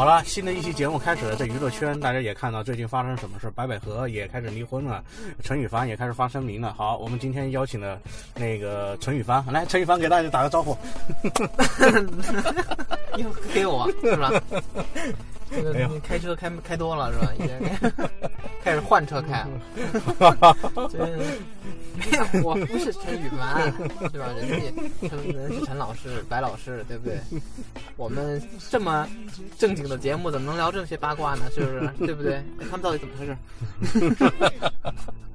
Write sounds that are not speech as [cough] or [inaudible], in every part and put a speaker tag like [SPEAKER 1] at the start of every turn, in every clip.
[SPEAKER 1] 好了，新的一期节目开始了，在娱乐圈大家也看到最近发生什么事，白百合也开始离婚了，陈羽凡也开始发声明了。好，我们今天邀请了那个陈羽凡，来，陈羽凡给大家打个招呼。[laughs]
[SPEAKER 2] 又黑我是吧？[laughs] 这个你开车开开多了是吧？[laughs] 开始换车开了。这没有，[laughs] 我不是陈羽凡，是吧？人家陈人是陈老师、白老师，对不对？我们这么正经的节目，怎么能聊这些八卦呢？是不是？对不对？他们到底怎么回事？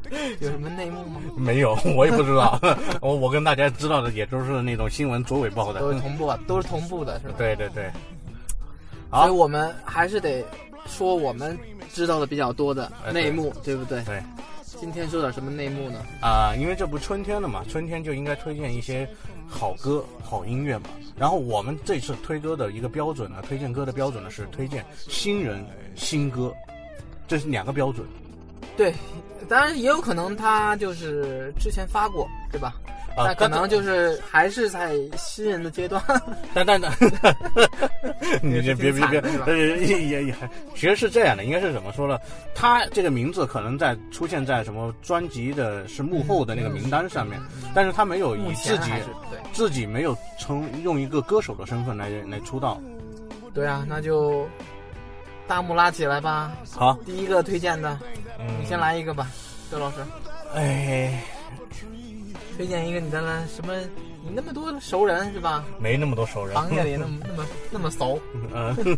[SPEAKER 2] [laughs] 有什么内幕吗？
[SPEAKER 1] 没有，我也不知道。我 [laughs] 我跟大家知道的也都是那种新闻左尾报的，
[SPEAKER 2] 都是同步，都是同步的，是吧？
[SPEAKER 1] 对对对。
[SPEAKER 2] 所以我们还是得说我们知道的比较多的内幕，对不对？
[SPEAKER 1] 对。
[SPEAKER 2] 今天说点什么内幕呢？
[SPEAKER 1] 啊，因为这不春天了嘛，春天就应该推荐一些好歌、好音乐嘛。然后我们这次推歌的一个标准呢，推荐歌的标准呢是推荐新人新歌，这是两个标准。
[SPEAKER 2] 对，当然也有可能他就是之前发过，对吧？那可能就是还是在新人的阶段，
[SPEAKER 1] 但 [laughs] 但但，[laughs] 你别别别别，呃也也也，其实是这样的，应该是怎么说呢？他这个名字可能在出现在什么专辑的是幕后的那个名单上面，但是他没有以自己自己没有从用一个歌手的身份来来出道。
[SPEAKER 2] 对啊，那就大幕拉起来吧。
[SPEAKER 1] 好，
[SPEAKER 2] 第一个推荐的，你先来一个吧，周老师。
[SPEAKER 1] 哎。
[SPEAKER 2] 推荐一个你的什么？你那么多熟人是吧？
[SPEAKER 1] 没那么多熟人，
[SPEAKER 2] 行业里那么那么那么熟。[laughs]
[SPEAKER 1] 嗯。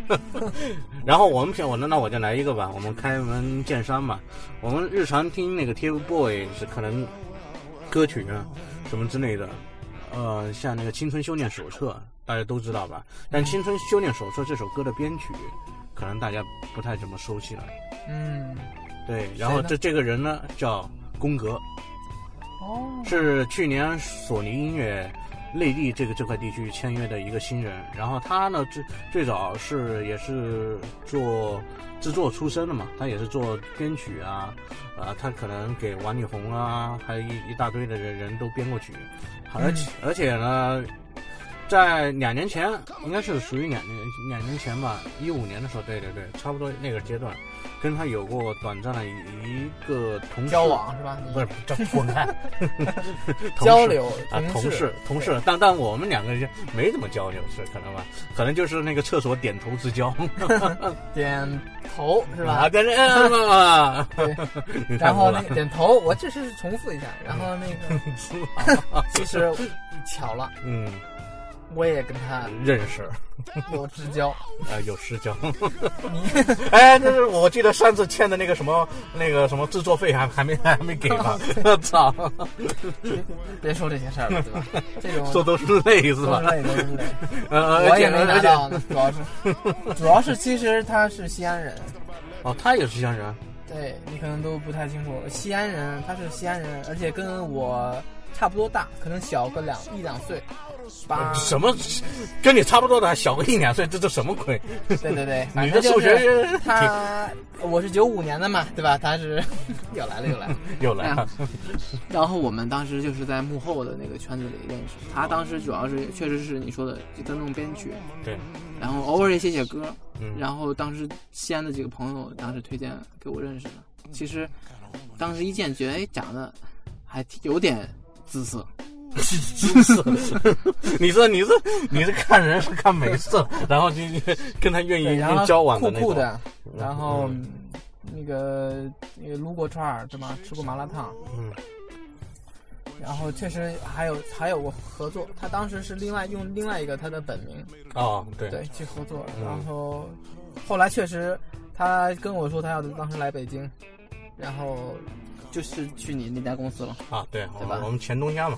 [SPEAKER 1] 然后我们片我那那我就来一个吧，我们开门见山嘛。我们日常听那个 TFBOY 是可能歌曲啊什么之类的，呃，像那个《青春修炼手册》，大家都知道吧？但《青春修炼手册》这首歌的编曲，可能大家不太怎么熟悉了。
[SPEAKER 2] 嗯。
[SPEAKER 1] 对，然后这这个人呢叫宫格。
[SPEAKER 2] 哦，
[SPEAKER 1] 是去年索尼音乐内地这个这块地区签约的一个新人，然后他呢最最早是也是做制作出身的嘛，他也是做编曲啊，啊，他可能给王力宏啊，还有一一大堆的人人都编过曲，而且而且呢。在两年前，应该是属于两年两年前吧，一五年的时候，对对对，差不多那个阶段，跟他有过短暂的一个同
[SPEAKER 2] 交往是吧？
[SPEAKER 1] 不是，这滚开
[SPEAKER 2] 交流
[SPEAKER 1] 啊，同事同事，但但我们两个人没怎么交流，是可能吧？可能就是那个厕所点头之交，[laughs]
[SPEAKER 2] 点头是吧？
[SPEAKER 1] 啊，跟 [laughs] 着嘛，
[SPEAKER 2] 对，[laughs] 然后那点头，我只是重复一下，然后那个其实巧了，
[SPEAKER 1] 嗯。
[SPEAKER 2] 我也跟他
[SPEAKER 1] 认识，[laughs]
[SPEAKER 2] 有知交 [laughs]
[SPEAKER 1] 啊，有私交。
[SPEAKER 2] 你 [laughs]
[SPEAKER 1] 哎，那是我记得上次欠的那个什么那个什么制作费还还没还没给吧？我操！
[SPEAKER 2] 别说这些事儿了，对吧？这种
[SPEAKER 1] 说都是泪是吧？
[SPEAKER 2] 都是泪，都是泪。呃，我也没拿到，主要是主要是其实他是西安人。
[SPEAKER 1] 哦，他也是西安人。
[SPEAKER 2] 对你可能都不太清楚，西安人，他是西安人，而且跟我差不多大，可能小个两一两岁。
[SPEAKER 1] 什么？跟你差不多的，小个一两岁，这这什么鬼？
[SPEAKER 2] 对对对，
[SPEAKER 1] 你的数学
[SPEAKER 2] 他，我是九五年的嘛，对吧？他是又来了又来了 [laughs]
[SPEAKER 1] 又来了。
[SPEAKER 2] 然后我们当时就是在幕后的那个圈子里认识。他当时主要是确实是你说的在弄编曲，
[SPEAKER 1] 对。
[SPEAKER 2] 然后偶尔也写写歌。嗯。然后当时西安的几个朋友当时推荐给我认识的。其实当时一见觉得哎长得还有点姿色。[laughs]
[SPEAKER 1] 你说你是你是看人是看美色，然后就跟他愿意交往的那
[SPEAKER 2] 种。酷酷的，然后那个那个撸过串儿对吗？吃过麻辣烫。
[SPEAKER 1] 嗯。
[SPEAKER 2] 然后确实还有还有过合作，他当时是另外用另外一个他的本名。
[SPEAKER 1] 哦，对。
[SPEAKER 2] 对，去合作，然后后来确实他跟我说他要当时来北京，然后就是去你那家公司了。
[SPEAKER 1] 啊，对，
[SPEAKER 2] 对吧？
[SPEAKER 1] 我们前东家嘛。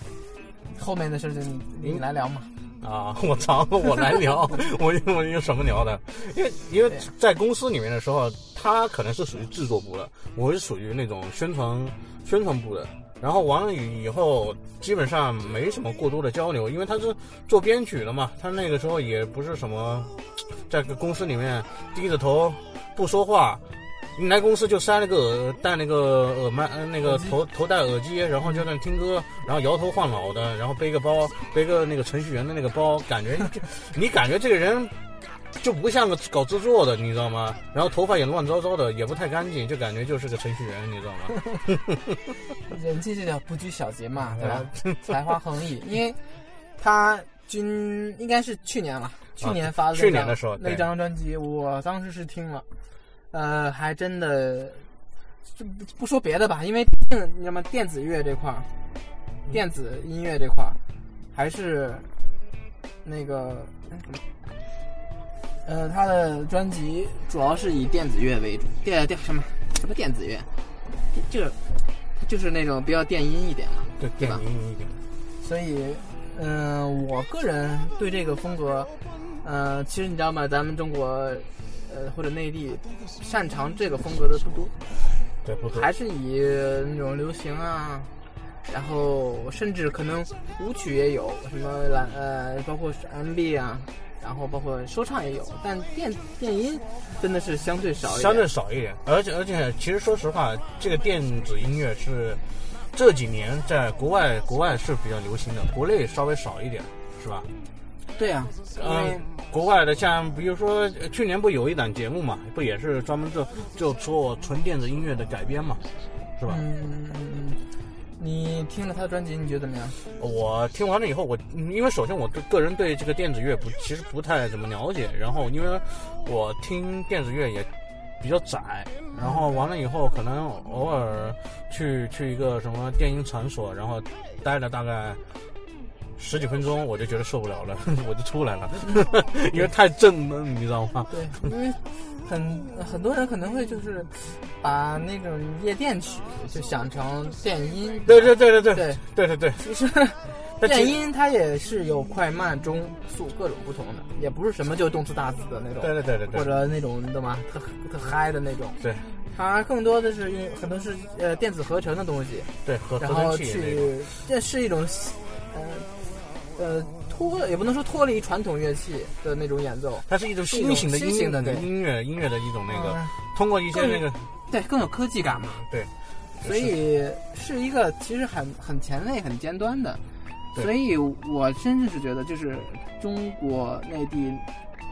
[SPEAKER 2] 后面的事情你你来聊嘛？
[SPEAKER 1] 啊，[laughs] 我操，我来聊，[laughs] 我我有什么聊的？因为因为在公司里面的时候，他可能是属于制作部的，我是属于那种宣传宣传部的。然后完了以以后，基本上没什么过多的交流，因为他是做编曲的嘛，他那个时候也不是什么在个公司里面低着头不说话。你来公司就塞了个耳戴那个耳麦，那个头头戴耳机，然后就在那听歌，然后摇头晃脑的，然后背个包，背个那个程序员的那个包，感觉就你感觉这个人就不像个搞制作的，你知道吗？然后头发也乱糟糟的，也不太干净，就感觉就是个程序员，你知道吗？
[SPEAKER 2] 人气这叫不拘小节嘛，对吧？才华横溢，因为他今应该是去年了，去年发的
[SPEAKER 1] 去年的时候
[SPEAKER 2] 那张专辑，我当时是听了，呃，还真的就不说别的吧，因为你知道吗？电子乐这块儿，电子音乐这块儿，还是那个。呃，他的专辑主要是以电子乐为主，电电什么什么电子乐，就就是那种比较电音一点嘛，
[SPEAKER 1] 对，
[SPEAKER 2] 电
[SPEAKER 1] 音一点。
[SPEAKER 2] 所以，嗯，我个人对这个风格，呃，其实你知道吗？咱们中国，呃，或者内地擅长这个风格的不多，
[SPEAKER 1] 对，不多，
[SPEAKER 2] 还是以那种流行啊，然后甚至可能舞曲也有，什么蓝呃，包括是 M&B 啊。然后包括说唱也有，但电电音真的是相对少，
[SPEAKER 1] 相对少一点。而且而且，其实说实话，这个电子音乐是这几年在国外国外是比较流行的，国内稍微少一点，是吧？
[SPEAKER 2] 对呀，
[SPEAKER 1] 嗯，国外的像比如说去年不有一档节目嘛，不也是专门做就做纯电子音乐的改编嘛，是吧？
[SPEAKER 2] 嗯。你听了他的专辑，你觉得怎么样？
[SPEAKER 1] 我听完了以后，我因为首先我对个人对这个电子乐不其实不太怎么了解，然后因为我听电子乐也比较窄，然后完了以后可能偶尔去去一个什么电音场所，然后待了大概十几分钟，我就觉得受不了了，[laughs] 我就出来了，因为太正了，你知道吗？
[SPEAKER 2] 对，因为。很很多人可能会就是把那种夜店曲就想成电音，
[SPEAKER 1] 对对对对
[SPEAKER 2] 对
[SPEAKER 1] 对对对 [laughs] 对。
[SPEAKER 2] 其实电音它也是有快慢中速各种不同的，也不是什么就动次打次的那种，
[SPEAKER 1] 对对对对对，
[SPEAKER 2] 或者那种懂吗？特特嗨的那种，
[SPEAKER 1] 对。
[SPEAKER 2] 它更多的是用很多是呃电子合成的东西，
[SPEAKER 1] 对，合
[SPEAKER 2] 然后去这是一种呃呃。脱也不能说脱离传统乐器的那种演奏，
[SPEAKER 1] 它是一种新型的
[SPEAKER 2] 音
[SPEAKER 1] 的音乐音乐的一种那个，通过一些那个
[SPEAKER 2] 对更有科技感嘛，
[SPEAKER 1] 对，
[SPEAKER 2] 所以是一个其实很很前卫很尖端的，所以我真的是觉得就是中国内地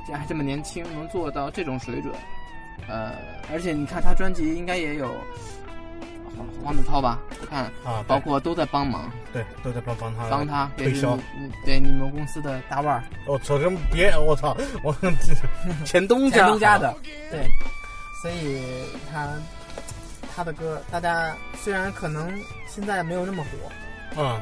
[SPEAKER 2] 这还这么年轻能做到这种水准，呃，而且你看他专辑应该也有。王子韬吧，我看
[SPEAKER 1] 啊，
[SPEAKER 2] 包括都在帮忙，
[SPEAKER 1] 对，都在帮帮他
[SPEAKER 2] 帮他
[SPEAKER 1] 推销，
[SPEAKER 2] 对你们公司的大腕儿。
[SPEAKER 1] 我操，这别，我操，我 [laughs] 前东
[SPEAKER 2] 家。前东家的，对，所以他他的歌，大家虽然可能现在没有那么
[SPEAKER 1] 火，嗯，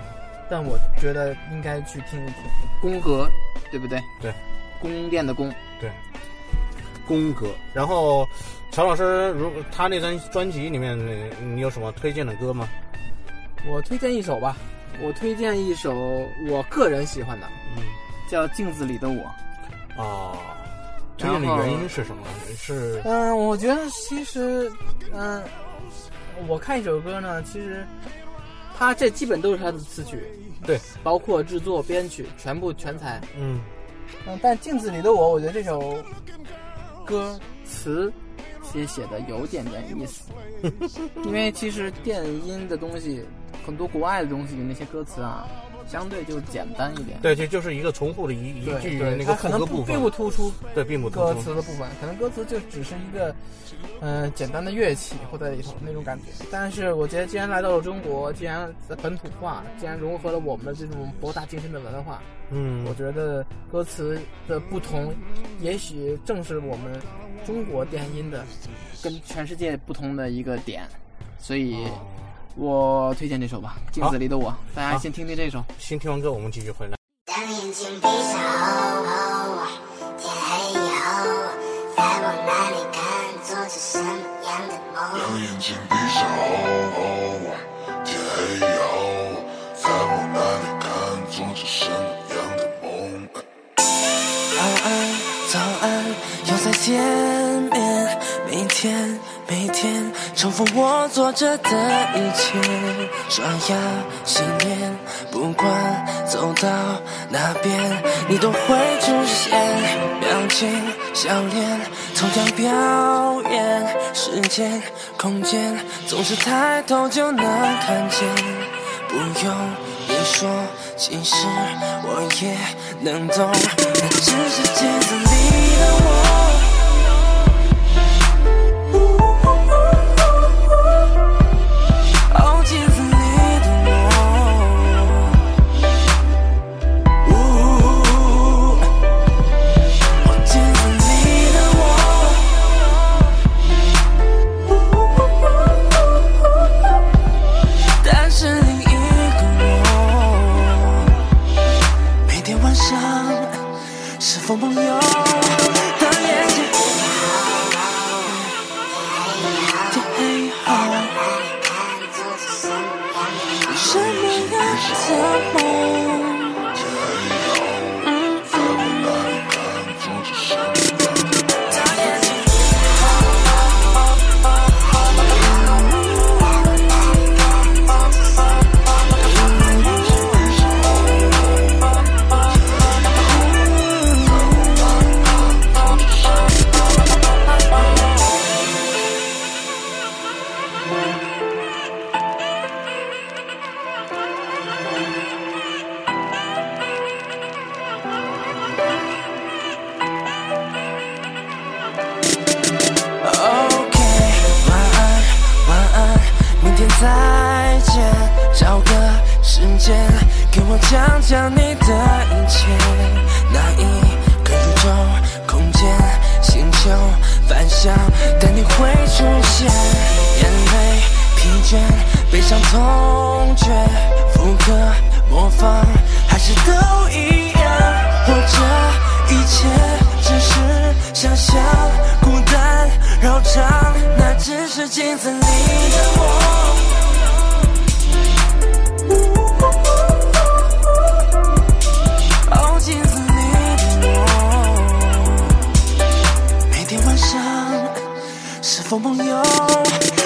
[SPEAKER 2] 但我觉得应该去听一听。宫格，对不对？
[SPEAKER 1] 对，
[SPEAKER 2] 宫殿的宫，
[SPEAKER 1] 对，宫格，然后。曹老师，如他那张专辑里面，你有什么推荐的歌吗？
[SPEAKER 2] 我推荐一首吧，我推荐一首我个人喜欢的，
[SPEAKER 1] 嗯，
[SPEAKER 2] 叫《镜子里的我》。
[SPEAKER 1] 哦，推荐的原因是什么？是
[SPEAKER 2] 嗯，我觉得其实，嗯，我看一首歌呢，其实他这基本都是他的词曲，
[SPEAKER 1] 对，
[SPEAKER 2] 包括制作、编曲，全部全才。
[SPEAKER 1] 嗯
[SPEAKER 2] 嗯，但《镜子里的我》，我觉得这首歌词。也写的有点点意思，因为其实电音的东西，很多国外的东西那些歌词啊，相对就简单一点。
[SPEAKER 1] 对，这就是一个重复的一一句那个
[SPEAKER 2] 可能不并不突出。
[SPEAKER 1] 对，并不突出
[SPEAKER 2] 歌词的部分，可能歌词就只是一个，嗯，简单的乐器或在里头那种感觉。但是我觉得，既然来到了中国，既然本土化，既然融合了我们的这种博大精深的文化，
[SPEAKER 1] 嗯，
[SPEAKER 2] 我觉得歌词的不同，也许正是我们。中国电音的跟全世界不同的一个点，所以我推荐这首吧，《镜子里的我》。大家先听听这首，
[SPEAKER 1] 先听完歌我们继续回来。
[SPEAKER 3] 当眼睛闭上后，天黑以后，在我哪里看，做着什么样的梦？当眼睛闭上后，天黑以后，在我哪里看，做着什么样的梦？早安，早安，又再见面。每天每天重复我做着的一切，刷牙洗脸，不管走到哪边，你都会出现。表情笑脸，同样表演，时间空间总是抬头就能看见。不用你说，其实我也能懂，那只是镜子里的我。找个时间给我讲讲你的一切，哪一个宇宙、空间、星球、反向但你会出现？眼泪、疲倦、悲伤、痛觉，复刻、模仿，还是都一样？或者一切只是想象，孤单绕场，那只是镜子里的我。是否梦游。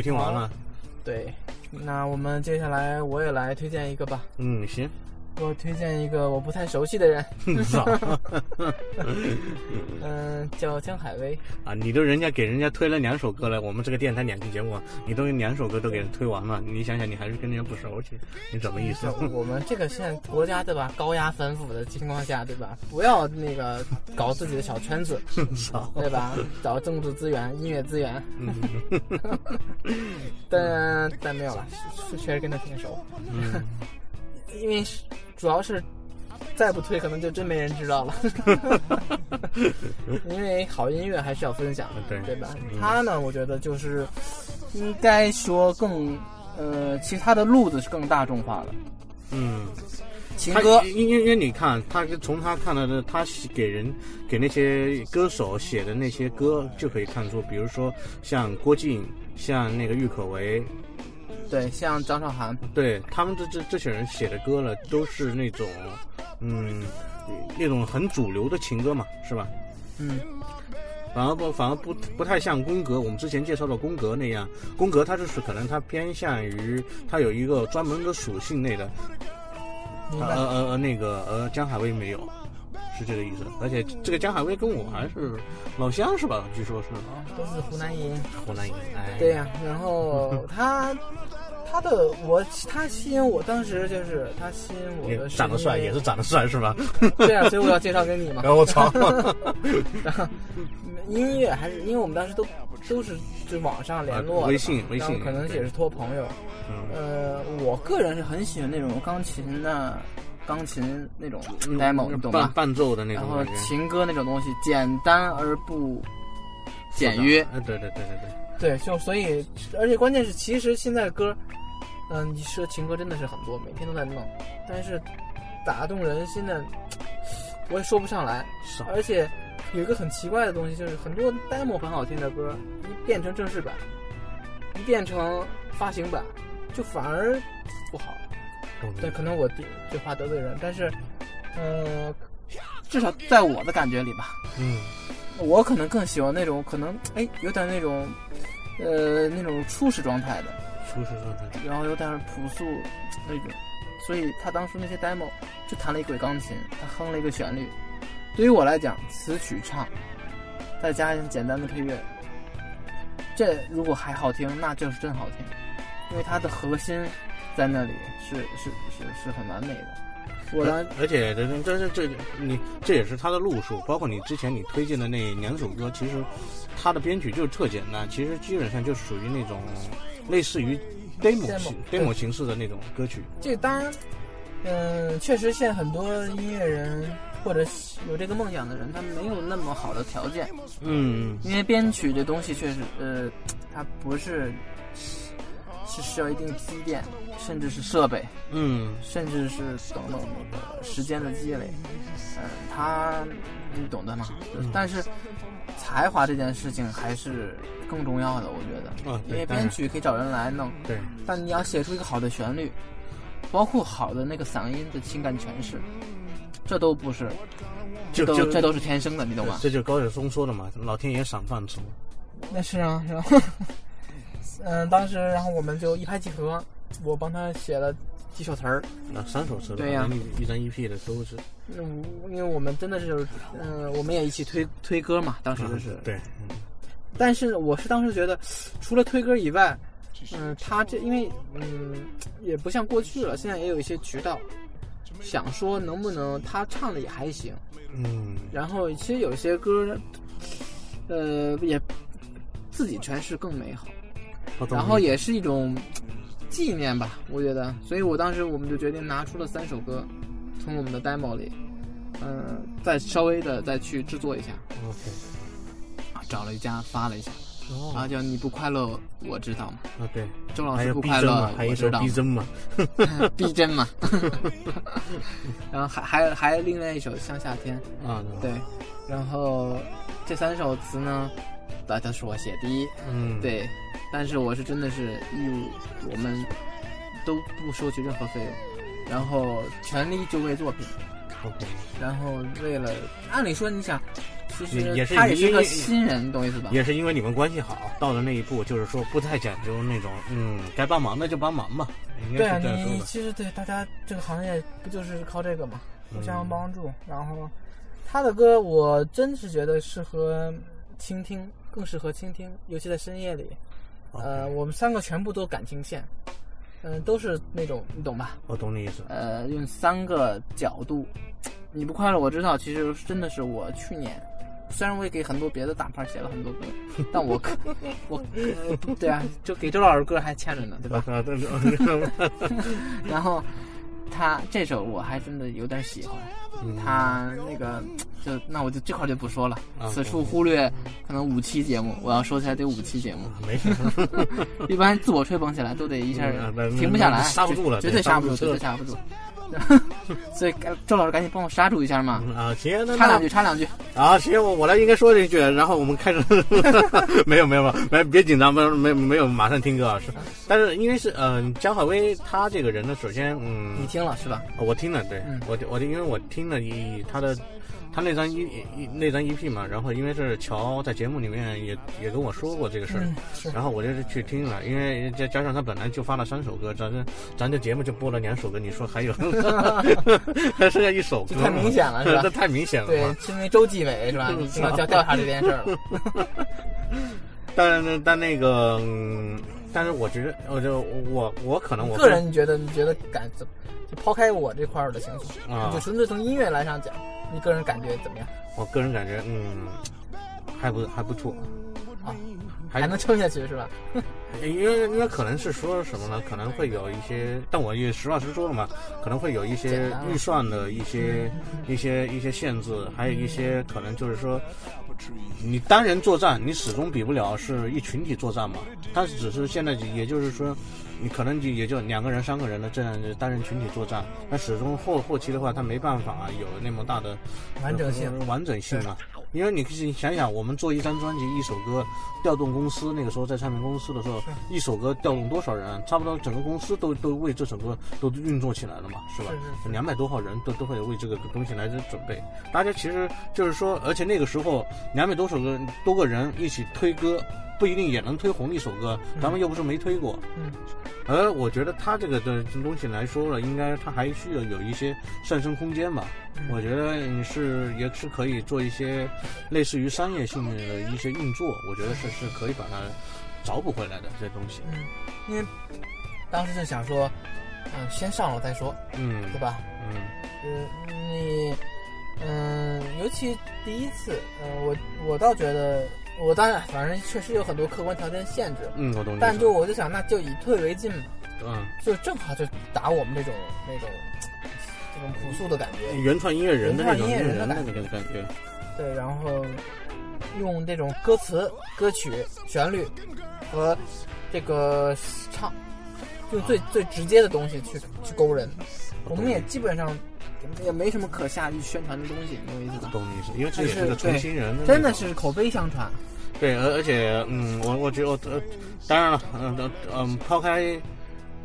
[SPEAKER 1] 曲听完了，
[SPEAKER 2] 对，那我们接下来我也来推荐一个吧。
[SPEAKER 1] 嗯，行，
[SPEAKER 2] 我推荐一个我不太熟悉的人，[laughs] [laughs] 嗯，叫江海威。
[SPEAKER 1] 啊！你都人家给人家推了两首歌了，我们这个电台两期节目，你都两首歌都给人推完了，你想想，你还是跟人家不熟悉，你怎么意思？
[SPEAKER 2] 我们这个现在国家对吧，高压反腐的情况下对吧，不要那个搞自己的小圈子，[laughs] 对吧？找政治资源、音乐资源。但但没有了，是确实跟他挺熟，
[SPEAKER 1] 嗯，
[SPEAKER 2] 因为是主要是再不推，可能就真没人知道了。[laughs] 因为好音乐还是要分享的，
[SPEAKER 1] 对
[SPEAKER 2] 对吧
[SPEAKER 1] 嗯？
[SPEAKER 2] 他呢，我觉得就是应该说更呃，其实他的路子是更大众化的，
[SPEAKER 1] 嗯，他
[SPEAKER 2] 情歌
[SPEAKER 1] 因因因为你看，他从他看到的，他写给人给那些歌手写的那些歌，就可以看出，比如说像郭靖，像那个郁可唯，
[SPEAKER 2] 对，像张韶涵，
[SPEAKER 1] 对他们这这这些人写的歌呢，都是那种，嗯，那种很主流的情歌嘛，是吧？
[SPEAKER 2] 嗯，
[SPEAKER 1] 反而不反而不不太像宫格，我们之前介绍的宫格那样，宫格它就是可能它偏向于它有一个专门的属性类的。呃呃呃那个呃江海威没有，是这个意思。而且这个江海威跟我还是老乡是吧？据说是
[SPEAKER 2] 都是湖南人，
[SPEAKER 1] 湖南人，哎，
[SPEAKER 2] 对呀、然后 [laughs] 他他的我他吸引我，当时就是他吸引我的是
[SPEAKER 1] 长得帅，也是长得帅是吧？[laughs]
[SPEAKER 2] 对啊，所以我要介绍给你嘛
[SPEAKER 1] 然。后我操，
[SPEAKER 2] 然后音乐还是因为我们当时都都是就网上联络，
[SPEAKER 1] 啊微信微信
[SPEAKER 2] 可能也是托朋友。
[SPEAKER 1] 嗯
[SPEAKER 2] 呃，我个人是很喜欢那种钢琴的钢琴那种
[SPEAKER 1] 嗯
[SPEAKER 2] demo，你懂
[SPEAKER 1] 伴
[SPEAKER 2] 吗？
[SPEAKER 1] 伴奏的那种然后
[SPEAKER 2] 情歌那种东西，简单而不简约。
[SPEAKER 1] 哎，对对对对对，
[SPEAKER 2] 对，就所以，而且关键是，其实现在歌，嗯、你说情歌真的是很多，每天都在弄，但是打动人心的，我也说不上来。
[SPEAKER 1] 少
[SPEAKER 2] 而且有一个很奇怪的东西，就是很多 demo 很好听的歌，一变成正式版，一变成发行版，就反而不好。对，可能我第这话得罪人，但是，呃，至少在我的感觉里吧，
[SPEAKER 1] 嗯
[SPEAKER 2] 我可能更喜欢那种可能哎有点那种，呃那种初始状态的，
[SPEAKER 1] 初始状态，
[SPEAKER 2] 然后有点朴素那种，所以他当初那些 demo 就弹了一轨钢琴，他哼了一个旋律。对于我来讲，词曲唱，再加上简单的配乐，这如果还好听，那就是真好听，因为它的核心在那里是是是是很完美的。我当
[SPEAKER 1] 而且这这这这你这也是他的路数，包括你之前你推荐的那两首歌，其实他的编曲就是特简单，其实基本上就属于那种类似于 demo
[SPEAKER 2] demo，
[SPEAKER 1] 形 demo 形式的那种歌曲。
[SPEAKER 2] 这当然，嗯，确实现在很多音乐人或者有这个梦想的人，他没有那么好的条件。
[SPEAKER 1] 嗯
[SPEAKER 2] 因为编曲这东西确实，呃，它不是是需要一定积淀，甚至是设备，
[SPEAKER 1] 嗯
[SPEAKER 2] 甚至是等等那个时间的积累。嗯、他你懂的嘛？
[SPEAKER 1] 嗯
[SPEAKER 2] 但是才华这件事情还是更重要的，我觉得。
[SPEAKER 1] 啊，
[SPEAKER 2] 因为编曲可以找人来弄，
[SPEAKER 1] 对，
[SPEAKER 2] 但你要写出一个好的旋律，包括好的那个嗓音的情感诠释，这都不是，这
[SPEAKER 1] 就就
[SPEAKER 2] 都这都是天生的，你懂吗？
[SPEAKER 1] 这就高晓松说的嘛，老天爷赏饭吃。
[SPEAKER 2] 那是啊，然后，嗯，当时然后我们就一拍即合，我帮他写了几首词儿，
[SPEAKER 1] 那三首词，
[SPEAKER 2] 对呀
[SPEAKER 1] 一一张 EP 的都是，
[SPEAKER 2] 嗯，因为我们真的是，嗯，我们也一起推推歌嘛，当时就是，
[SPEAKER 1] 对，嗯
[SPEAKER 2] 但是我是当时觉得，除了推歌以外，嗯，他这因为嗯也不像过去了，现在也有一些渠道，想说能不能他唱的也还行，
[SPEAKER 1] 嗯。
[SPEAKER 2] 然后其实有些歌，呃，也自己诠释更美好，然后也是一种纪念吧，我觉得，所以我当时我们就决定拿出了三首歌，从我们的 demo 里，嗯、再稍微的再去制作一下
[SPEAKER 1] ，OK，
[SPEAKER 2] 啊，找了一家发了一下，
[SPEAKER 1] 然
[SPEAKER 2] 后，叫你不快乐我知道嘛，
[SPEAKER 1] 啊对，
[SPEAKER 2] 周老师不快乐
[SPEAKER 1] 还有
[SPEAKER 2] 道
[SPEAKER 1] 逼真嘛，[laughs]
[SPEAKER 2] 逼真嘛，[laughs] 然后还还还另外一首像夏天，
[SPEAKER 1] 啊
[SPEAKER 2] 对，然后这三首词呢，大都是我写的，
[SPEAKER 1] 嗯，
[SPEAKER 2] 对，但是我是真的是义务，我们都不收取任何费用，然后全力就为作品然后为了，按理说你想，其实
[SPEAKER 1] 也也是
[SPEAKER 2] 他也是个新人，懂意思吧？
[SPEAKER 1] 也是因为你们关系好，到了那一步，就是说不太讲究那种，嗯，该帮忙的就帮忙吧，应
[SPEAKER 2] 对。你其实对大家这个行业不就是靠这个嘛，互相帮助。然后他的歌我真是觉得适合倾听，更适合倾听，尤其在深夜里。呃我们三个全部都感情线，嗯、都是那种你懂吧？
[SPEAKER 1] 我懂你意思。
[SPEAKER 2] 呃，用三个角度，你不快乐，我知道，其实真的是我去年，虽然我也给很多别的大牌写了很多歌，但我可 [laughs] 我、呃、对啊，就给周老师歌还欠着呢，对吧？[laughs] 然后他这首我还真的有点喜欢，
[SPEAKER 1] 嗯
[SPEAKER 2] 他那个就那我就这块就不说了，
[SPEAKER 1] 啊
[SPEAKER 2] 此处忽略可能五期节目，我要说起来得五期节目，
[SPEAKER 1] 没事，
[SPEAKER 2] 一般自我吹捧起来都得一下停不下来，
[SPEAKER 1] 那刹不住了
[SPEAKER 2] 绝绝对刹不住，绝对刹不住。[laughs] 所以赶周老师赶紧帮我刹住一下嘛，
[SPEAKER 1] 啊，行，那
[SPEAKER 2] 插两句，插两句。
[SPEAKER 1] 啊，行，我我来应该说这一句，然后我们开始，没有没有没有，没别紧张，没有没有没有，马上听歌啊，是，但是因为是嗯、江海威他这个人呢，首先嗯，
[SPEAKER 2] 你听了是吧？
[SPEAKER 1] 我听了，对、
[SPEAKER 2] 嗯
[SPEAKER 1] 我我因为我听了一他的他那张 E 一那张 EP 嘛，然后因为是乔在节目里面也也跟我说过这个事儿。
[SPEAKER 2] 嗯，
[SPEAKER 1] 然后我就是去听了，因为加加上他本来就发了三首歌，咱这咱这节目就播了两首歌，你说还有 [laughs] 还剩下一首歌
[SPEAKER 2] 太明显了是吧
[SPEAKER 1] 这太明显了
[SPEAKER 2] 对因为周继伟是吧？你经常调调查这件事儿了。[laughs]
[SPEAKER 1] 但但那个，嗯，但是我觉得，我就我我可能我
[SPEAKER 2] 个人觉得你觉得感怎么？就抛开我这块儿的情绪，就纯粹从音乐来上讲，你个人感觉怎么样？
[SPEAKER 1] 我个人感觉，嗯，还不还不错，
[SPEAKER 2] 啊，
[SPEAKER 1] 还
[SPEAKER 2] 还能撑下去是吧？[laughs]
[SPEAKER 1] 因为因为可能是说什么呢？可能会有一些，但我也实话实说了嘛，可能会有一些预算的一些一些一些限制，还有一些可能就是说，你单人作战，你始终比不了是一群体作战嘛。但是只是现在也就是说，你可能就也就两个人、三个人的这样单人群体作战，那始终后后期的话，他没办法有那么大的
[SPEAKER 2] 完整性
[SPEAKER 1] 呃完整性嘛。因为你你想想，我们做一张专辑、一首歌，调动公司那个时候在唱片公司的时候，一首歌调动多少人？差不多整个公司都都为这首歌都运作起来了嘛，是吧？两百多号人都都会为这个东西来准备。大家其实就是说，而且那个时候两百多首歌多个人一起推歌，不一定也能推红一首歌。咱们又不是没推过。
[SPEAKER 2] 嗯。
[SPEAKER 1] 而我觉得他这个的东西来说了，应该他还需要有一些上升空间吧。
[SPEAKER 2] 嗯
[SPEAKER 1] 我觉得你是也是可以做一些类似于商业性的一些运作，我觉得是是可以把它找补回来的这东西。
[SPEAKER 2] 嗯，因为当时就想说，嗯，先上了再说，
[SPEAKER 1] 嗯，
[SPEAKER 2] 对吧？
[SPEAKER 1] 嗯
[SPEAKER 2] 嗯，你，嗯，尤其第一次，嗯，我我倒觉得，我当然反正确实有很多客观条件限制，
[SPEAKER 1] 嗯，我懂你。
[SPEAKER 2] 但就我就想，那就以退为进嘛，
[SPEAKER 1] 嗯
[SPEAKER 2] 就正好就打我们这种那种这种朴素的感觉，
[SPEAKER 1] 原创音乐人的那种
[SPEAKER 2] 原创音乐人的
[SPEAKER 1] 的
[SPEAKER 2] 感
[SPEAKER 1] 那个感觉。
[SPEAKER 2] 对，然后用这种歌词、歌曲、旋律和这个唱，用最最直接的东西去去勾人。我们也基本上也没什么可下去宣传的东西，你有意思吧？
[SPEAKER 1] 懂你意思，因为这也
[SPEAKER 2] 是
[SPEAKER 1] 是个纯新人的，
[SPEAKER 2] 真的是口碑相传。
[SPEAKER 1] 对，而而且，嗯，我我觉得，呃，当然了，嗯、呃、嗯，抛开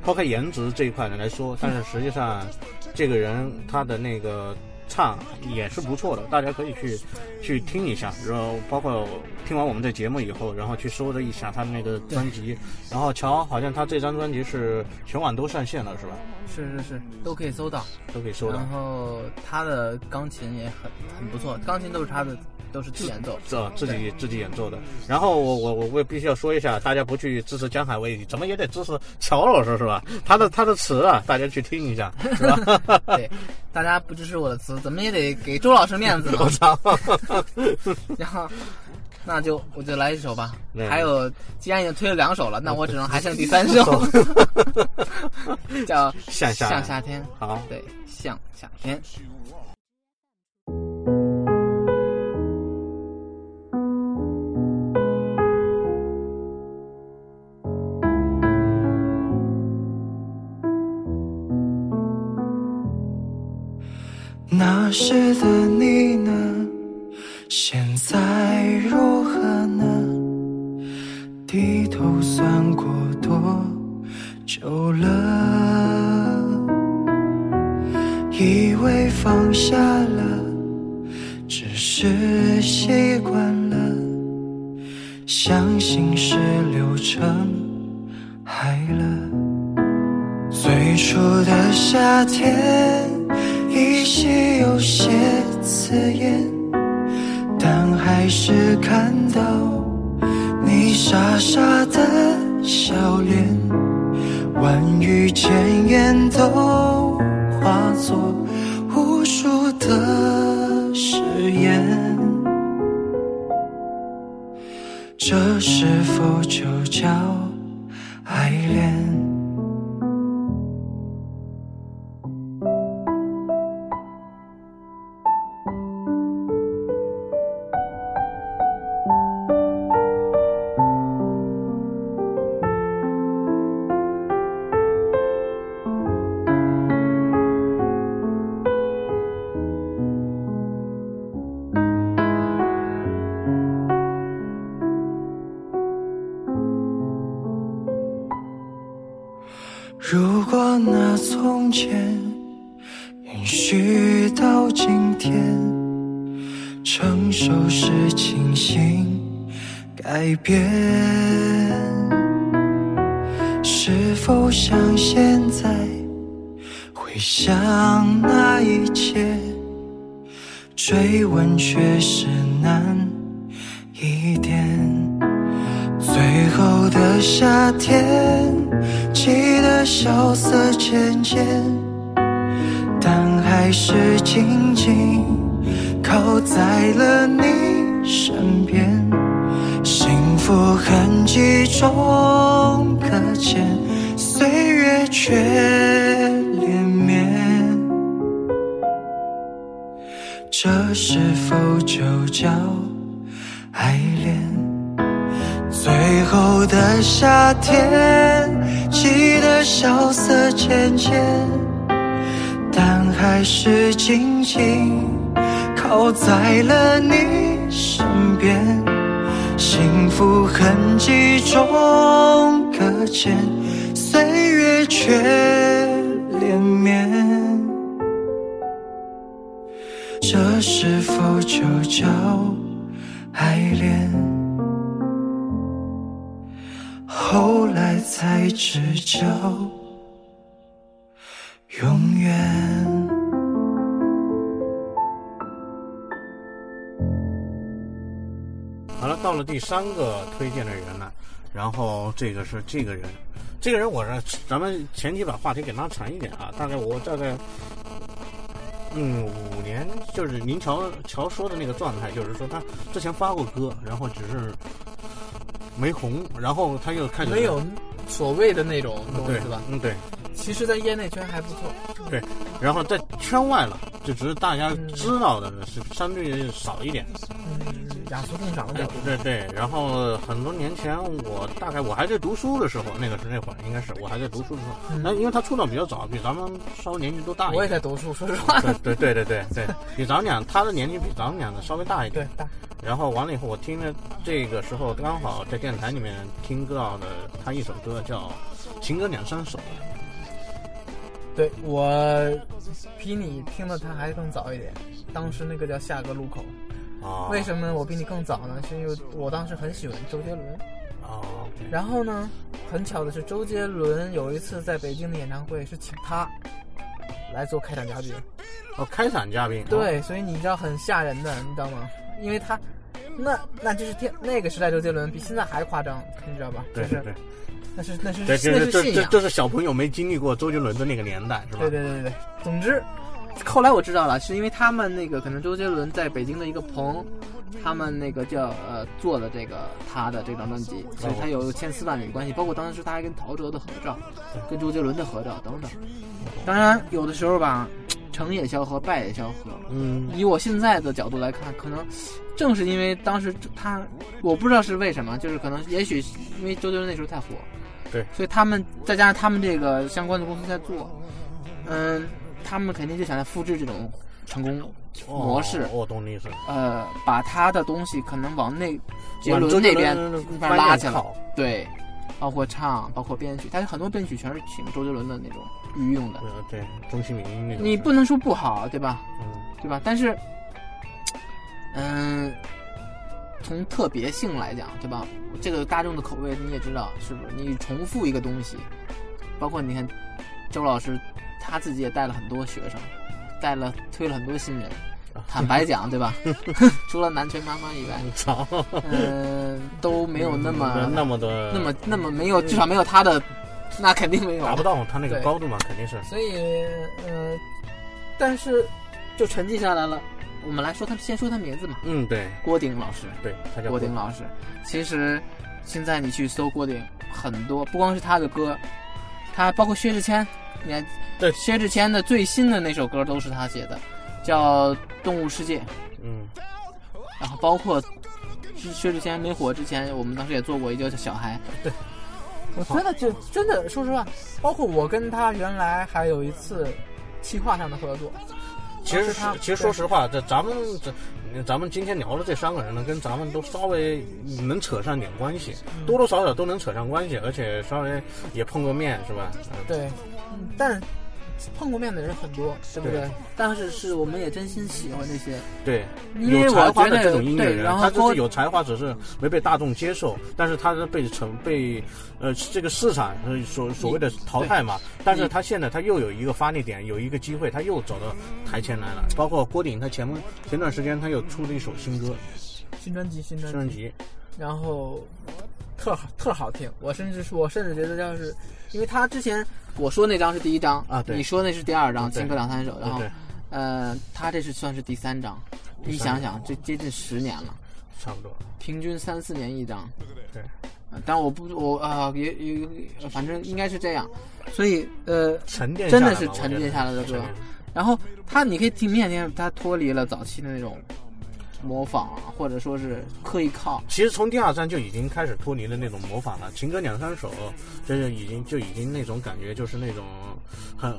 [SPEAKER 1] 抛开颜值这一块呢来说，但是实际上，这个人他的那个唱也是不错的，大家可以去去听一下，然后包括听完我们的节目以后，然后去搜了一下他的那个专辑，然后瞧，好像他这张专辑是全网都上线了，是吧？
[SPEAKER 2] 是是是，都可以搜到。
[SPEAKER 1] 都可以搜到
[SPEAKER 2] 然。后他的钢琴也很很不错，钢琴都是他的，都是自演奏。
[SPEAKER 1] 这自己自己演奏的，然后我我我我必须要说一下，大家不去支持江海威，怎么也得支持乔老师是吧？他的他的词啊，大家去听一下，是吧？[laughs]
[SPEAKER 2] 对，大家不支持我的词，怎么也得给周老师面子
[SPEAKER 1] 我。[laughs] 操！[laughs]
[SPEAKER 2] 然后，那就我就来一首吧。
[SPEAKER 1] 嗯
[SPEAKER 2] 还有，既然已经推了两首了，那我只能还剩第三首 [laughs] [laughs] 叫《
[SPEAKER 1] 向
[SPEAKER 2] 向夏天》。
[SPEAKER 1] 好，
[SPEAKER 2] 对，向夏天。
[SPEAKER 4] 那时的你呢？现在如何呢？低头算过多久了？以为放下了，只是习惯了，相信是流程海了。最初的夏天，依稀有些刺眼，还是看到你傻傻的笑脸，万语千言都化作无数的誓言。这是否就叫爱恋？许到今天，成熟是清醒改变，是否像现在回想那一切，追问却是难一点。最后的夏天，记得萧瑟渐渐，还是紧紧靠在了你身边。幸福痕迹中可见，岁月却连绵。这是否就叫爱恋？最后的夏天，记得萧瑟渐渐，开始紧紧靠在了你身边。幸福痕迹中可见，岁月却连绵。这是否就叫爱恋？后来才知叫永远。
[SPEAKER 1] 到了第三个推荐的人了，然后这个是这个人，这个人我让咱们前期把话题给拉长一点啊，大概我大概。嗯，五年就是您乔乔说的那个状态，就是说他之前发过歌，然后只是没红，然后他又开始
[SPEAKER 2] 没有所谓的那种东
[SPEAKER 1] 对
[SPEAKER 2] 西是吧？
[SPEAKER 1] 嗯，对，
[SPEAKER 2] 其实，在业内圈还不错。
[SPEAKER 1] 对，然后在圈外了，就只是大家知道的是相对少一点。
[SPEAKER 2] 嗯，雅俗共赏的角度。
[SPEAKER 1] 对对，然后很多年前，我大概我还在读书的时候，那个是那会儿，应该是我还在读书的时候。那因为他出道比较早，比咱们稍微年纪都大一点。
[SPEAKER 2] 我也在读书，说实话。
[SPEAKER 1] 对对对对对对，比咱们俩他的年纪比咱们俩的稍微大一点。
[SPEAKER 2] 对大。
[SPEAKER 1] 然后完了以后，我听了这个时候刚好在电台里面听到的他一首歌叫《情歌两三首》。
[SPEAKER 2] 对我比你听的他还更早一点，当时那个叫《下个路口》。
[SPEAKER 1] 啊。
[SPEAKER 2] 为什么我比你更早呢？是因为我当时很喜欢周杰伦。
[SPEAKER 1] 哦。
[SPEAKER 2] 然后呢，很巧的是，周杰伦有一次在北京的演唱会是请他来做开场嘉宾。
[SPEAKER 1] 哦，开场嘉宾。
[SPEAKER 2] 对，所以你知道很吓人的，你知道吗？因为他，那那就是天那个时代周杰伦比现在还夸张，你知道吧？
[SPEAKER 1] 对对对。
[SPEAKER 2] 那是那是
[SPEAKER 1] 那
[SPEAKER 2] 是信
[SPEAKER 1] 仰，这是小朋友没经历过周杰伦的那个年代，是吧？
[SPEAKER 2] 对对对对。总之，后来我知道了，是因为他们那个可能周杰伦在北京的一个棚，他们那个叫呃做的这个他的这张专辑，所以他有千丝万缕关系，包括当时他还跟陶喆的合照，跟周杰伦的合照等等。当然有的时候吧，成也萧何，败也萧何。
[SPEAKER 1] 嗯。
[SPEAKER 2] 以我现在的角度来看，可能正是因为当时他，我不知道是为什么，就是可能也许因为周杰伦那时候太火。
[SPEAKER 1] 对，
[SPEAKER 2] 所以他们再加上他们这个相关的公司在做，嗯，他们肯定就想来复制这种成功模式。
[SPEAKER 1] 我懂你意思。
[SPEAKER 2] 呃，把他的东西可能往那杰伦那边拉起来。对，包括唱，包括编曲，但是很多编曲全是请周杰伦的那种御用的。
[SPEAKER 1] 对，钟兴民那种。
[SPEAKER 2] 你不能说不好，对吧？
[SPEAKER 1] 嗯。
[SPEAKER 2] 对吧？但是，嗯。从特别性来讲，对吧？这个大众的口味你也知道，是不是？你重复一个东西，包括你看，周老师他自己也带了很多学生，带了推了很多新人。坦白讲，对吧？[laughs] 除了南拳妈妈以外，[laughs] 嗯，都没有那么
[SPEAKER 1] 那么多，
[SPEAKER 2] 那么那么没有，至少没有他的，那肯定没有
[SPEAKER 1] 达不到他那个高度嘛，肯定是。
[SPEAKER 2] 所以，呃，但是就沉寂下来了。我们来说他，先说他名字嘛。
[SPEAKER 1] 嗯，对，
[SPEAKER 2] 郭顶老师。
[SPEAKER 1] 对，他叫
[SPEAKER 2] 郭顶老师。其实，现在你去搜郭顶，很多不光是他的歌，他包括薛之谦，你看，
[SPEAKER 1] 对，
[SPEAKER 2] 薛之谦的最新的那首歌都是他写的，叫《动物世界》。
[SPEAKER 1] 嗯。
[SPEAKER 2] 然后包括薛之谦没火之前，我们当时也做过一个叫《小孩》。
[SPEAKER 1] 对。
[SPEAKER 2] 我觉得就真的，说实话，包括我跟他原来还有一次企划上的合作。
[SPEAKER 1] 其实他，其实说实话，这咱们这，咱们今天聊的这三个人呢，跟咱们都稍微能扯上点关系，多多少少都能扯上关系，而且稍微也碰过面，是吧？
[SPEAKER 2] 嗯对，但。碰过面的人很多，对不
[SPEAKER 1] 对？
[SPEAKER 2] 但是是我们也真心喜欢这些。
[SPEAKER 1] 对，
[SPEAKER 2] 有
[SPEAKER 1] 才华的这种音乐人，
[SPEAKER 2] 他
[SPEAKER 1] 就是有才华，只是没被大众接受。但是他是被成被呃这个市场所所谓的淘汰嘛。但是他现在他又有一个发力点，有一个机会，他又走到台前来了。包括郭顶，他前前段时间他又出了一首新歌，
[SPEAKER 2] 新专辑，新
[SPEAKER 1] 专辑，
[SPEAKER 2] 然后特好特好听。我甚至说，我甚至觉得要是。因为他之前我说那张是第一张
[SPEAKER 1] 啊，对。
[SPEAKER 2] 你说那是第二张，情歌两三首，然后，呃，他这是算是第三张，你想想，这接近十年了，
[SPEAKER 1] 差不多，
[SPEAKER 2] 平均三四年一张，
[SPEAKER 1] 对，
[SPEAKER 2] 但我不我啊也也反正应该是这样，所以呃，
[SPEAKER 1] 沉淀
[SPEAKER 2] 真的是沉淀下来的歌，然后他你可以听明显听他脱离了早期的那种。模仿啊，或者说是刻意靠，
[SPEAKER 1] 其实从第二张就已经开始脱离了那种模仿了。情歌两三首，就是已经就已经那种感觉，就是那种很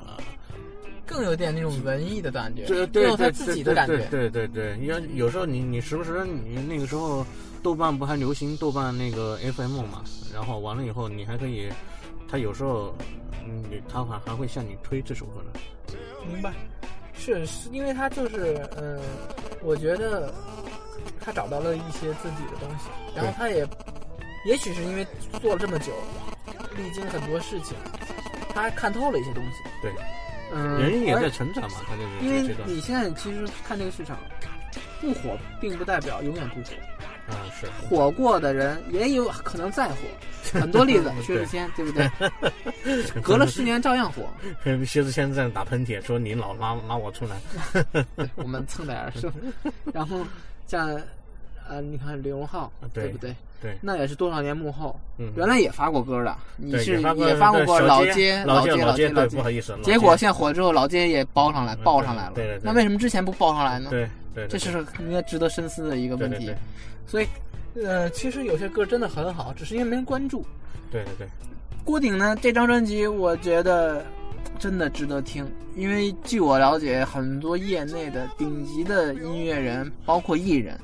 [SPEAKER 2] 更有点那种文艺的感觉，
[SPEAKER 1] 对对对，
[SPEAKER 2] 他自己的感觉，
[SPEAKER 1] 对对对。你要有时候你你时不时你那个时候豆瓣不还流行豆瓣那个 FM 嘛？然后完了以后你还可以，他有时候嗯他还还会向你推这首歌呢。
[SPEAKER 2] 明白。是，是因为他就是，嗯，我觉得他找到了一些自己的东西，然后他也，也许是因为做了这么久，历经很多事情，他看透了一些东西。
[SPEAKER 1] 对，
[SPEAKER 2] 嗯，
[SPEAKER 1] 人也在成长嘛，他就是
[SPEAKER 2] 因为你现在其实看这个市场，不火并不代表永远不火。
[SPEAKER 1] 啊，是
[SPEAKER 2] 火过的人也有可能再火，[laughs] 很多例子，薛之谦对不对？[laughs] 隔了十年照样火。
[SPEAKER 1] 薛之谦在那打喷嚏，说你老拉拉我出来，[laughs]
[SPEAKER 2] 我们蹭点儿是。然后像呃，你看李荣浩，
[SPEAKER 1] 对
[SPEAKER 2] 不对？
[SPEAKER 1] 对，
[SPEAKER 2] 那也是多少年幕后，
[SPEAKER 1] 嗯，
[SPEAKER 2] 原来也发过歌的，你是
[SPEAKER 1] 也发过
[SPEAKER 2] 过
[SPEAKER 1] 过
[SPEAKER 2] 老街
[SPEAKER 1] 老
[SPEAKER 2] 街
[SPEAKER 1] 老
[SPEAKER 2] 街老
[SPEAKER 1] 不好意思，
[SPEAKER 2] 结果现在火之后，老街也包上来，报上来了。
[SPEAKER 1] 对对对。
[SPEAKER 2] 那为什么之前不报上来呢？
[SPEAKER 1] 对对，
[SPEAKER 2] 这是应该值得深思的一个问题。所以，呃，其实有些歌真的很好，只是因为没人关注。
[SPEAKER 1] 对对对。
[SPEAKER 2] 郭顶呢，这张专辑我觉得真的值得听，因为据我了解，很多业内的顶级的音乐人，包括艺人，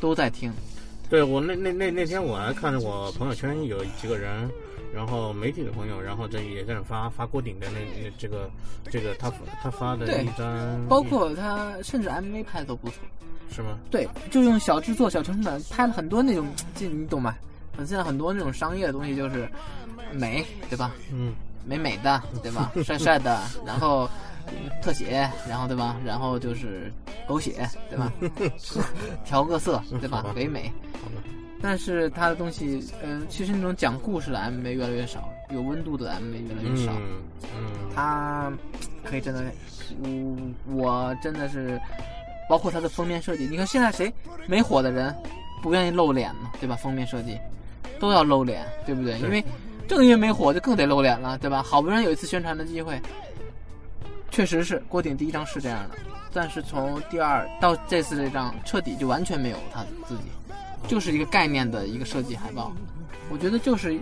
[SPEAKER 2] 都在听。
[SPEAKER 1] 对我那那那那天我还看着我朋友圈有几个人，然后媒体的朋友，然后这也在那发发郭顶的那那这个这个他他发的一张，
[SPEAKER 2] 包括他甚至 MV 拍的都不错，
[SPEAKER 1] 是吗？
[SPEAKER 2] 对，就用小制作、小成本拍了很多那种，这你懂吗？现在很多那种商业的东西就是美，对吧？
[SPEAKER 1] 嗯，
[SPEAKER 2] 美美的，对吧？[laughs] 帅帅的，然后。特写，然后对吧？然后就是狗血，对吧？[laughs] 调个色，对吧？唯美。但是他的东西，嗯，其实那种讲故事的 MV 越来越少，有温度的 MV 越来越少。
[SPEAKER 1] 嗯，
[SPEAKER 2] 他可以真的，我我真的是，包括他的封面设计，你看现在谁没火的人不愿意露脸呢？对吧？封面设计都要露脸，对不对？因为正因为没火，就更得露脸了，对吧？好不容易有一次宣传的机会。确实是郭顶第一张是这样的，但是从第二到这次这张，彻底就完全没有他自己，就是一个概念的一个设计海报。我觉得就是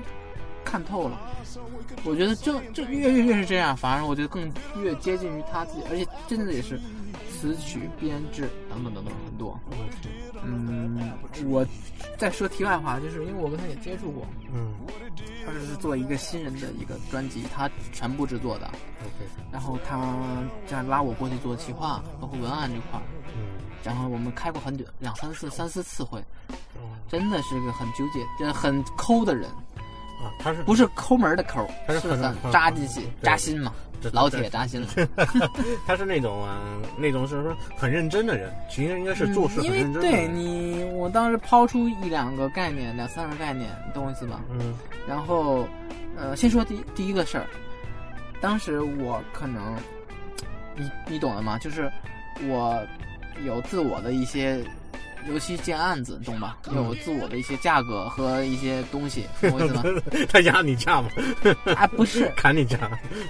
[SPEAKER 2] 看透了。我觉得这这越越越是这样，反而我觉得更越接近于他自己，而且真的也是词曲编制等等等等很多。嗯，我再说题外话，就是因为我跟他也接触过。
[SPEAKER 1] 嗯。
[SPEAKER 2] 他是做一个新人的一个专辑，他全部制作的。
[SPEAKER 1] OK。
[SPEAKER 2] 然后他这样拉我过去做企划，包括文案这块儿。
[SPEAKER 1] 嗯。
[SPEAKER 2] 然后我们开过很久，两三次、三四次会。真的是个很纠结、这很抠的人。
[SPEAKER 1] 啊，他是
[SPEAKER 2] 不是抠门的抠？
[SPEAKER 1] 他是
[SPEAKER 2] 很扎进去、扎心嘛。老铁扎心了。[laughs]
[SPEAKER 1] 他是那种那种是说很认真的人，其实应该是做事很认真。
[SPEAKER 2] 对你，我当时抛出一两个概念，两三个概念，你懂我意思吧？
[SPEAKER 1] 嗯。
[SPEAKER 2] 然后，呃，先说第第一个事儿，当时我可能，你你懂的吗？就是我有自我的一些。尤其接案子，懂吧？有自我的一些价格和一些东西，[laughs] 懂我意思吗？[laughs]
[SPEAKER 1] 他压你价吗？
[SPEAKER 2] 啊，不是，[laughs]
[SPEAKER 1] 砍你价。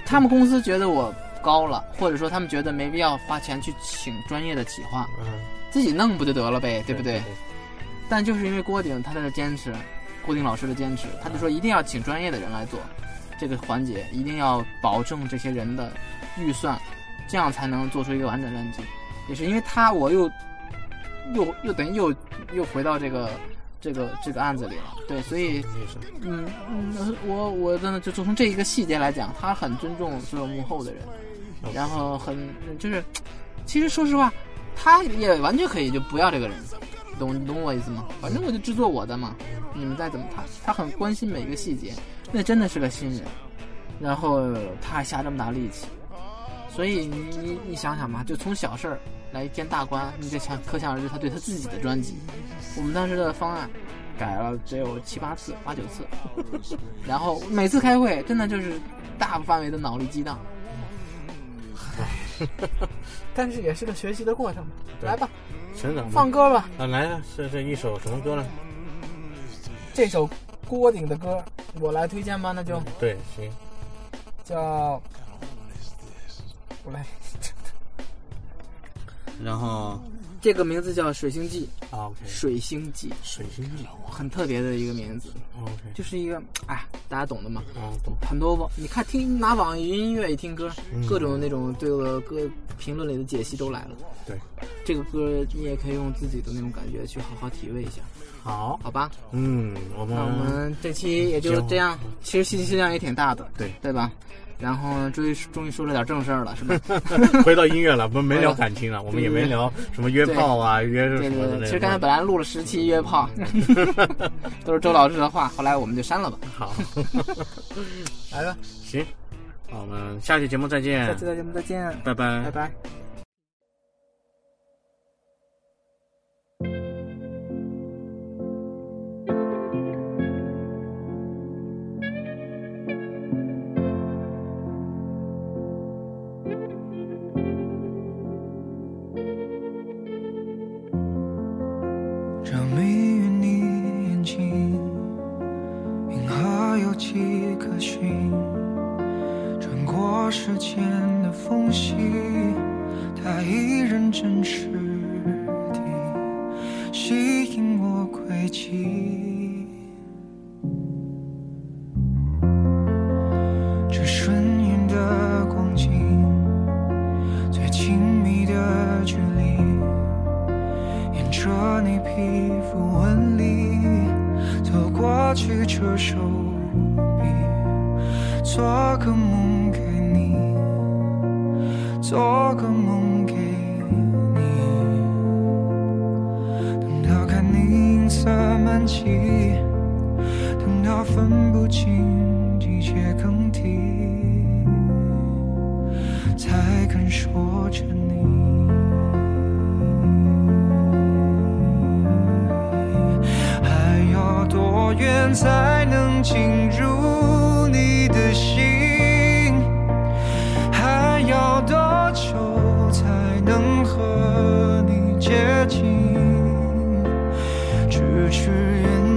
[SPEAKER 2] 他们公司觉得我高了，或者说他们觉得没必要花钱去请专业的企划，自己弄不就得了呗，对不对？但就是因为郭顶他在这坚持，郭顶老师的坚持，他就说一定要请专业的人来做这个环节，一定要保证这些人的预算，这样才能做出一个完整专辑。也是因为他，我又。又又等于又又回到这个这个这个案子里了，对，所以嗯嗯，我我真的就从这一个细节来讲，他很尊重所有幕后的人，然后很就是，其实说实话，他也完全可以就不要这个人，懂懂我意思吗？反正我就制作我的嘛，你们再怎么谈，他很关心每一个细节，那真的是个新人，然后他还下这么大力气，所以你你你想想吧，就从小事儿。来见大官，你就想可想而知，他对他自己的专辑，我们当时的方案改了只有七八次、八九次，[laughs] 然后每次开会真的就是大范围的脑力激荡，但是也是个学习的过程。来吧，
[SPEAKER 1] 成长，
[SPEAKER 2] 放歌吧。
[SPEAKER 1] 啊，来，是这一首什么歌呢？
[SPEAKER 2] 这首郭顶的歌，我来推荐吧，那就
[SPEAKER 1] 对，行，
[SPEAKER 2] 叫我来。
[SPEAKER 1] 然后，
[SPEAKER 2] 这个名字叫《水星记》
[SPEAKER 1] 啊，OK，
[SPEAKER 2] 水星记，
[SPEAKER 1] 水星记，
[SPEAKER 2] 很特别的一个名字
[SPEAKER 1] ，OK，
[SPEAKER 2] 就是一个，哎，大家懂的嘛，
[SPEAKER 1] 啊，懂。
[SPEAKER 2] 很多网，你看听拿网易云音乐一听歌，各种那种对个歌评论里的解析都来了。
[SPEAKER 1] 对，
[SPEAKER 2] 这个歌你也可以用自己的那种感觉去好好体味一下。
[SPEAKER 1] 好，
[SPEAKER 2] 好吧，
[SPEAKER 1] 嗯，我们
[SPEAKER 2] 那我们这期也就这样，其实信息量也挺大的，
[SPEAKER 1] 对，
[SPEAKER 2] 对吧？然后终于终于说了点正事儿了，是吧？[laughs]
[SPEAKER 1] 回到音乐了，不没聊感情了，[laughs] 我们也没聊什么约炮啊，约什么的。
[SPEAKER 2] 其实刚才本来录了十期约炮，[laughs] 都是周老师的话，后来我们就删了吧。
[SPEAKER 1] 好，
[SPEAKER 2] 来吧，
[SPEAKER 1] 行，我们下期节目再见。
[SPEAKER 2] 下期节目再见，
[SPEAKER 1] 拜拜，
[SPEAKER 2] 拜拜。
[SPEAKER 5] 情咫尺远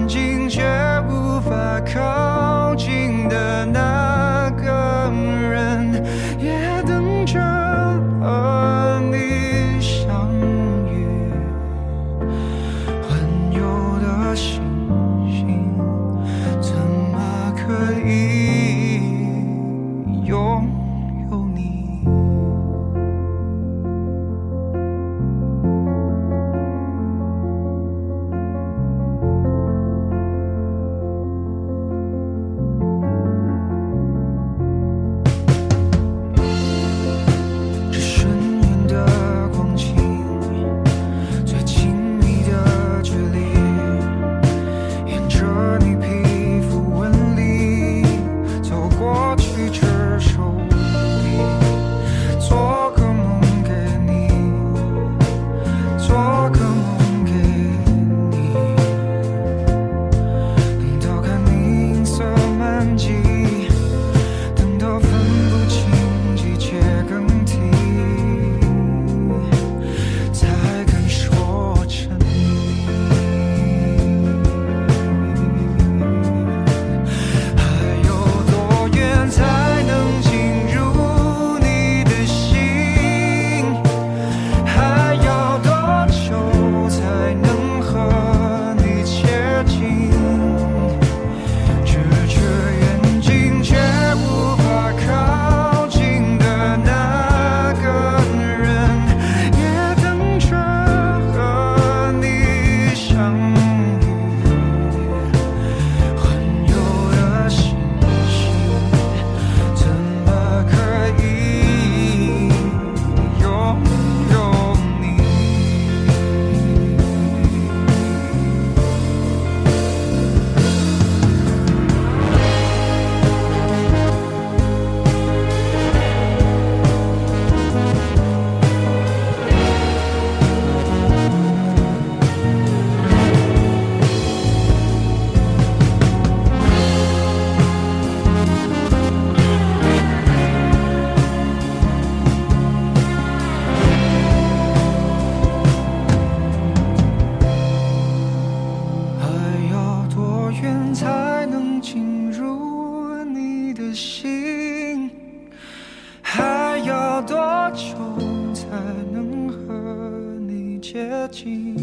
[SPEAKER 5] 近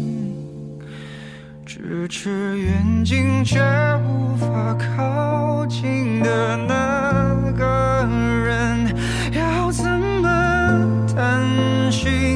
[SPEAKER 5] 咫尺远近却无法靠近的那个人要怎么探寻